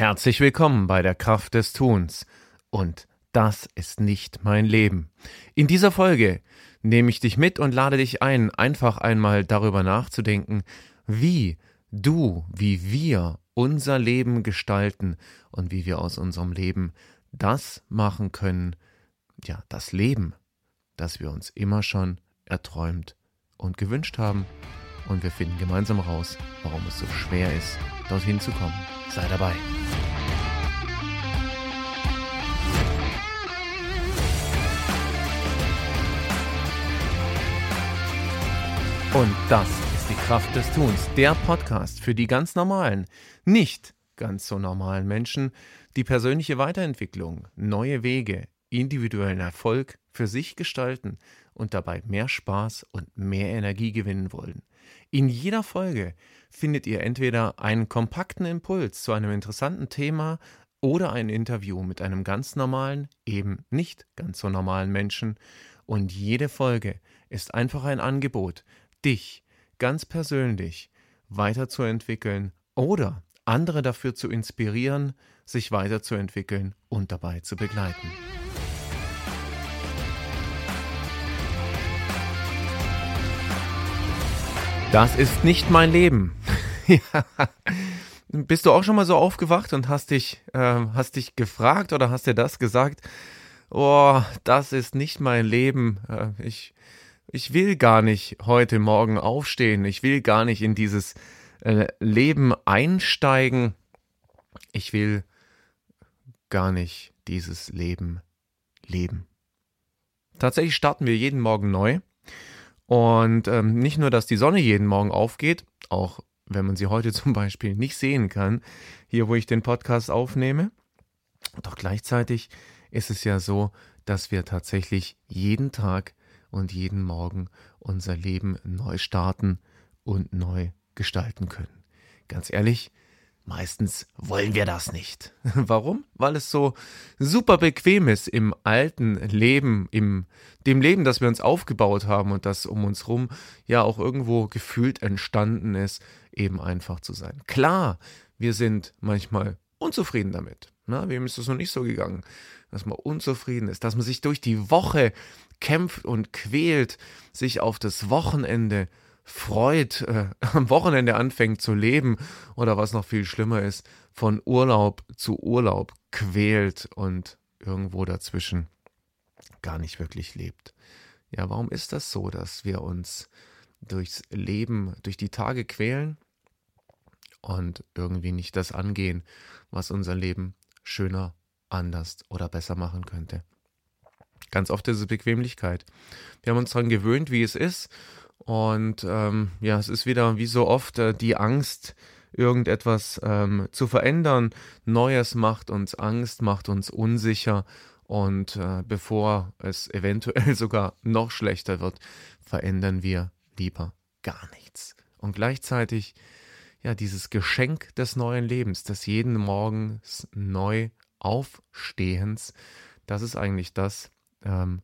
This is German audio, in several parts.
Herzlich willkommen bei der Kraft des Tuns. Und das ist nicht mein Leben. In dieser Folge nehme ich dich mit und lade dich ein, einfach einmal darüber nachzudenken, wie du, wie wir unser Leben gestalten und wie wir aus unserem Leben das machen können, ja, das Leben, das wir uns immer schon erträumt und gewünscht haben. Und wir finden gemeinsam raus, warum es so schwer ist, dorthin zu kommen. Sei dabei. Und das ist die Kraft des Tuns, der Podcast für die ganz normalen, nicht ganz so normalen Menschen, die persönliche Weiterentwicklung, neue Wege, individuellen Erfolg für sich gestalten und dabei mehr Spaß und mehr Energie gewinnen wollen. In jeder Folge findet ihr entweder einen kompakten Impuls zu einem interessanten Thema oder ein Interview mit einem ganz normalen, eben nicht ganz so normalen Menschen. Und jede Folge ist einfach ein Angebot, dich ganz persönlich weiterzuentwickeln oder andere dafür zu inspirieren, sich weiterzuentwickeln und dabei zu begleiten. Das ist nicht mein Leben. ja. Bist du auch schon mal so aufgewacht und hast dich, äh, hast dich gefragt oder hast dir das gesagt? Oh, das ist nicht mein Leben. Äh, ich, ich will gar nicht heute Morgen aufstehen. Ich will gar nicht in dieses äh, Leben einsteigen. Ich will gar nicht dieses Leben leben. Tatsächlich starten wir jeden Morgen neu. Und ähm, nicht nur, dass die Sonne jeden Morgen aufgeht, auch wenn man sie heute zum Beispiel nicht sehen kann, hier wo ich den Podcast aufnehme, doch gleichzeitig ist es ja so, dass wir tatsächlich jeden Tag und jeden Morgen unser Leben neu starten und neu gestalten können. Ganz ehrlich, Meistens wollen wir das nicht. Warum? Weil es so super bequem ist im alten Leben, im dem Leben, das wir uns aufgebaut haben und das um uns rum ja auch irgendwo gefühlt entstanden ist, eben einfach zu sein. Klar, wir sind manchmal unzufrieden damit. Na, wem ist es noch nicht so gegangen, dass man unzufrieden ist, dass man sich durch die Woche kämpft und quält, sich auf das Wochenende freut, äh, am Wochenende anfängt zu leben oder was noch viel schlimmer ist, von Urlaub zu Urlaub quält und irgendwo dazwischen gar nicht wirklich lebt. Ja, warum ist das so, dass wir uns durchs Leben, durch die Tage quälen und irgendwie nicht das angehen, was unser Leben schöner, anders oder besser machen könnte? Ganz oft ist es Bequemlichkeit. Wir haben uns daran gewöhnt, wie es ist und ähm, ja, es ist wieder wie so oft äh, die Angst, irgendetwas ähm, zu verändern. Neues macht uns Angst, macht uns unsicher. Und äh, bevor es eventuell sogar noch schlechter wird, verändern wir lieber gar nichts. Und gleichzeitig, ja, dieses Geschenk des neuen Lebens, des jeden Morgens neu Aufstehens, das ist eigentlich das, ähm,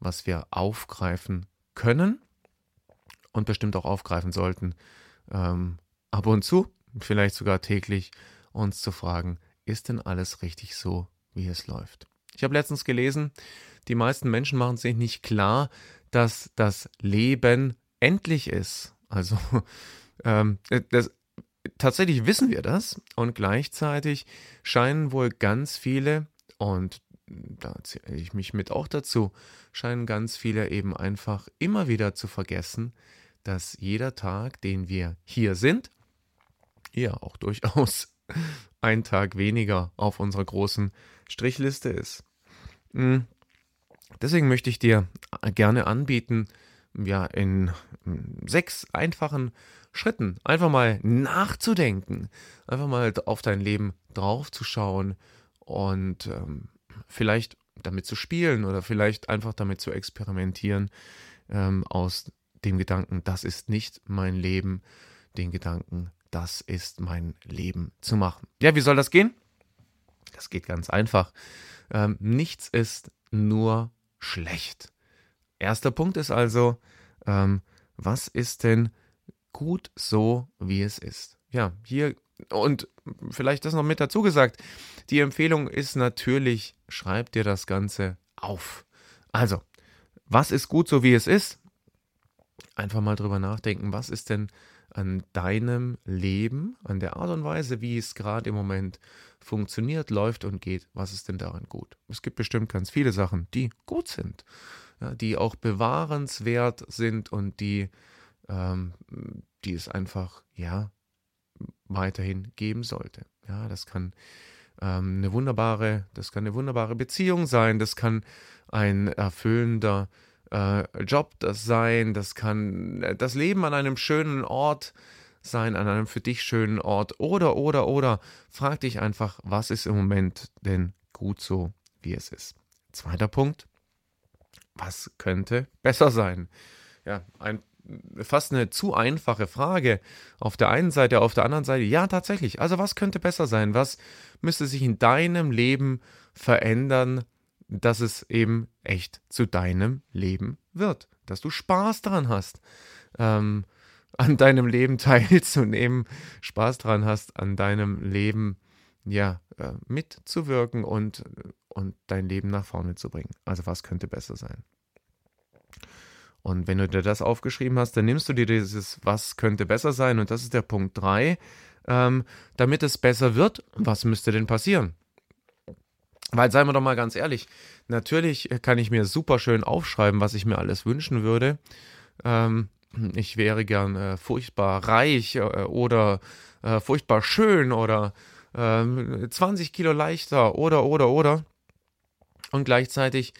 was wir aufgreifen können und bestimmt auch aufgreifen sollten, ähm, ab und zu, vielleicht sogar täglich, uns zu fragen, ist denn alles richtig so, wie es läuft? Ich habe letztens gelesen, die meisten Menschen machen sich nicht klar, dass das Leben endlich ist. Also ähm, das, tatsächlich wissen wir das und gleichzeitig scheinen wohl ganz viele, und da zähle ich mich mit auch dazu, scheinen ganz viele eben einfach immer wieder zu vergessen, dass jeder Tag, den wir hier sind, ja auch durchaus ein Tag weniger auf unserer großen Strichliste ist. Hm. Deswegen möchte ich dir gerne anbieten, ja, in hm, sechs einfachen Schritten einfach mal nachzudenken, einfach mal auf dein Leben draufzuschauen und ähm, vielleicht damit zu spielen oder vielleicht einfach damit zu experimentieren, ähm, aus dem Gedanken, das ist nicht mein Leben, den Gedanken, das ist mein Leben zu machen. Ja, wie soll das gehen? Das geht ganz einfach. Ähm, nichts ist nur schlecht. Erster Punkt ist also, ähm, was ist denn gut so, wie es ist? Ja, hier und vielleicht das noch mit dazu gesagt, die Empfehlung ist natürlich, schreib dir das Ganze auf. Also, was ist gut so wie es ist? Einfach mal drüber nachdenken, was ist denn an deinem Leben, an der Art und Weise, wie es gerade im Moment funktioniert, läuft und geht, was ist denn daran gut? Es gibt bestimmt ganz viele Sachen, die gut sind, ja, die auch bewahrenswert sind und die, ähm, die es einfach, ja, weiterhin geben sollte. Ja, das kann ähm, eine wunderbare, das kann eine wunderbare Beziehung sein, das kann ein erfüllender äh, Job das sein, das kann äh, das Leben an einem schönen Ort sein, an einem für dich schönen Ort oder, oder, oder. Frag dich einfach, was ist im Moment denn gut so, wie es ist. Zweiter Punkt, was könnte besser sein? Ja, ein, fast eine zu einfache Frage. Auf der einen Seite, auf der anderen Seite, ja, tatsächlich. Also was könnte besser sein? Was müsste sich in deinem Leben verändern, dass es eben echt zu deinem Leben wird, dass du Spaß daran hast, ähm, an deinem Leben teilzunehmen, Spaß daran hast, an deinem Leben ja äh, mitzuwirken und, und dein Leben nach vorne zu bringen. Also was könnte besser sein? Und wenn du dir das aufgeschrieben hast, dann nimmst du dir dieses, was könnte besser sein, und das ist der Punkt 3. Ähm, damit es besser wird, was müsste denn passieren? Weil, seien wir doch mal ganz ehrlich, natürlich kann ich mir super schön aufschreiben, was ich mir alles wünschen würde. Ähm, ich wäre gern äh, furchtbar reich äh, oder äh, furchtbar schön oder 20 ähm, Kilo leichter oder, oder, oder. Und gleichzeitig,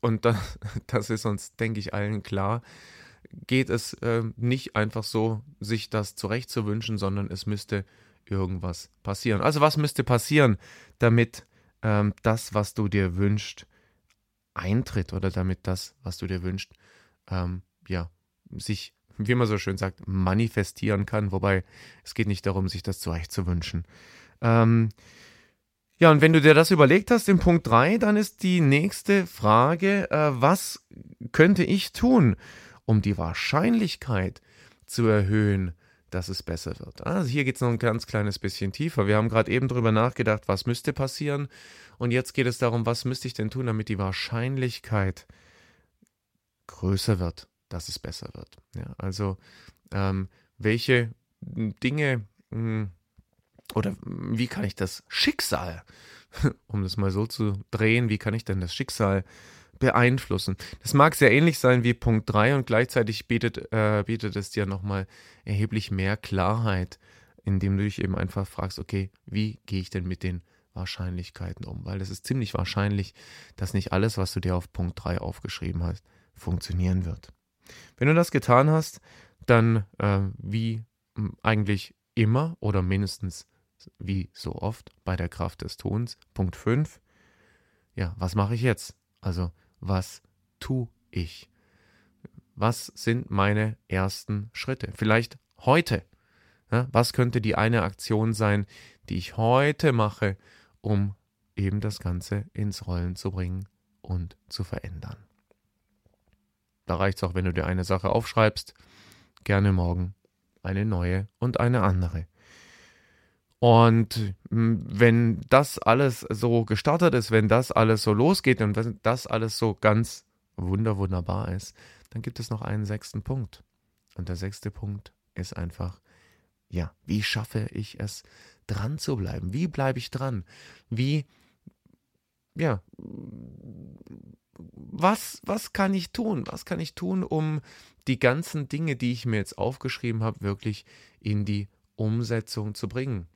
und das, das ist uns, denke ich, allen klar, geht es äh, nicht einfach so, sich das zurechtzuwünschen, sondern es müsste irgendwas passieren. Also was müsste passieren, damit ähm, das, was du dir wünschst, eintritt oder damit das, was du dir wünschst, ähm, ja, sich, wie man so schön sagt, manifestieren kann. Wobei es geht nicht darum, sich das zurecht zu wünschen. Ähm, ja, und wenn du dir das überlegt hast im Punkt 3, dann ist die nächste Frage, äh, was könnte ich tun, um die Wahrscheinlichkeit zu erhöhen, dass es besser wird. Also hier geht es noch ein ganz kleines bisschen tiefer. Wir haben gerade eben darüber nachgedacht, was müsste passieren. Und jetzt geht es darum, was müsste ich denn tun, damit die Wahrscheinlichkeit größer wird, dass es besser wird. Ja, also ähm, welche Dinge mh, hm, oder wie kann ich das Schicksal, um das mal so zu drehen, wie kann ich denn das Schicksal beeinflussen. Das mag sehr ähnlich sein wie Punkt 3 und gleichzeitig bietet, äh, bietet es dir nochmal erheblich mehr Klarheit, indem du dich eben einfach fragst, okay, wie gehe ich denn mit den Wahrscheinlichkeiten um? Weil es ist ziemlich wahrscheinlich, dass nicht alles, was du dir auf Punkt 3 aufgeschrieben hast, funktionieren wird. Wenn du das getan hast, dann äh, wie eigentlich immer oder mindestens wie so oft bei der Kraft des Tons. Punkt 5. Ja, was mache ich jetzt? Also was tue ich? Was sind meine ersten Schritte? Vielleicht heute. Ja, was könnte die eine Aktion sein, die ich heute mache, um eben das Ganze ins Rollen zu bringen und zu verändern? Da reicht es auch, wenn du dir eine Sache aufschreibst, gerne morgen eine neue und eine andere. Und hm, wenn das alles so gestartet ist, wenn das alles so losgeht und wenn das alles so ganz wunder wunderbar ist, dann gibt es noch einen sechsten Punkt. Und der sechste Punkt ist einfach, ja, wie schaffe ich es, dran zu bleiben? Wie bleibe ich dran? Wie, ja, was, was kann ich tun? Was kann ich tun, um die ganzen Dinge, die ich mir jetzt aufgeschrieben habe, wirklich in die Umsetzung zu bringen?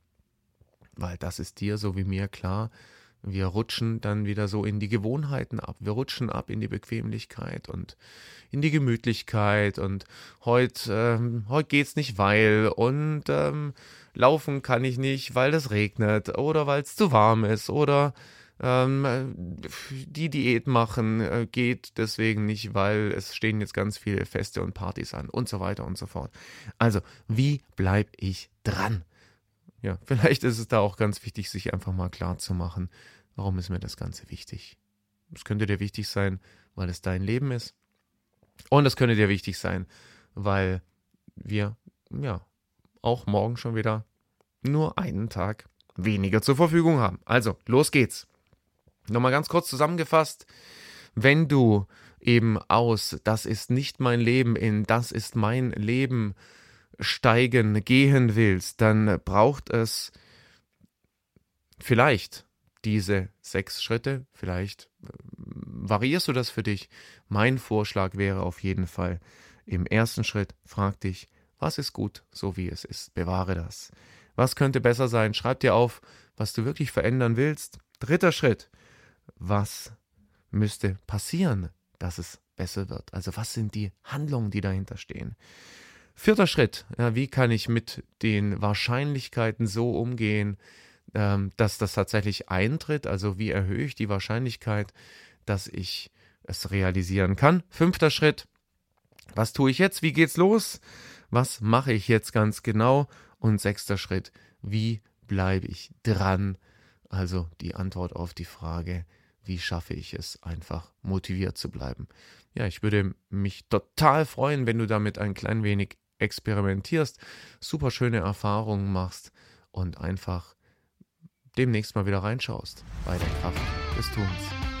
Weil das ist dir so wie mir klar. Wir rutschen dann wieder so in die Gewohnheiten ab. Wir rutschen ab in die Bequemlichkeit und in die Gemütlichkeit. Und heute, ähm, heute geht's nicht, weil. Und ähm, laufen kann ich nicht, weil es regnet oder weil es zu warm ist oder ähm, die Diät machen äh, geht deswegen nicht, weil es stehen jetzt ganz viele Feste und Partys an und so weiter und so fort. Also, wie bleibe ich dran? Ja, vielleicht ist es da auch ganz wichtig, sich einfach mal klar zu machen, warum ist mir das Ganze wichtig. Es könnte dir wichtig sein, weil es dein Leben ist. Und es könnte dir wichtig sein, weil wir, ja, auch morgen schon wieder nur einen Tag weniger zur Verfügung haben. Also, los geht's. Nochmal ganz kurz zusammengefasst, wenn du eben aus das ist nicht mein Leben in das ist mein Leben steigen, gehen willst, dann braucht es vielleicht diese sechs Schritte, vielleicht äh, variierst du das für dich. Mein Vorschlag wäre auf jeden Fall, im ersten Schritt frag dich, was ist gut, so wie es ist, bewahre das. Was könnte besser sein? Schreib dir auf, was du wirklich verändern willst. Dritter Schritt, was müsste passieren, dass es besser wird? Also was sind die Handlungen, die dahinter stehen? Vierter Schritt, ja, wie kann ich mit den Wahrscheinlichkeiten so umgehen, ähm, dass das tatsächlich eintritt? Also wie erhöhe ich die Wahrscheinlichkeit, dass ich es realisieren kann? Fünfter Schritt, was tue ich jetzt? Wie geht's los? Was mache ich jetzt ganz genau? Und sechster Schritt, wie bleibe ich dran? Also die Antwort auf die Frage, wie schaffe ich es, einfach motiviert zu bleiben. Ja, ich würde mich total freuen, wenn du damit ein klein wenig experimentierst, super schöne Erfahrungen machst und einfach demnächst mal wieder reinschaust bei der Kraft des Tuns.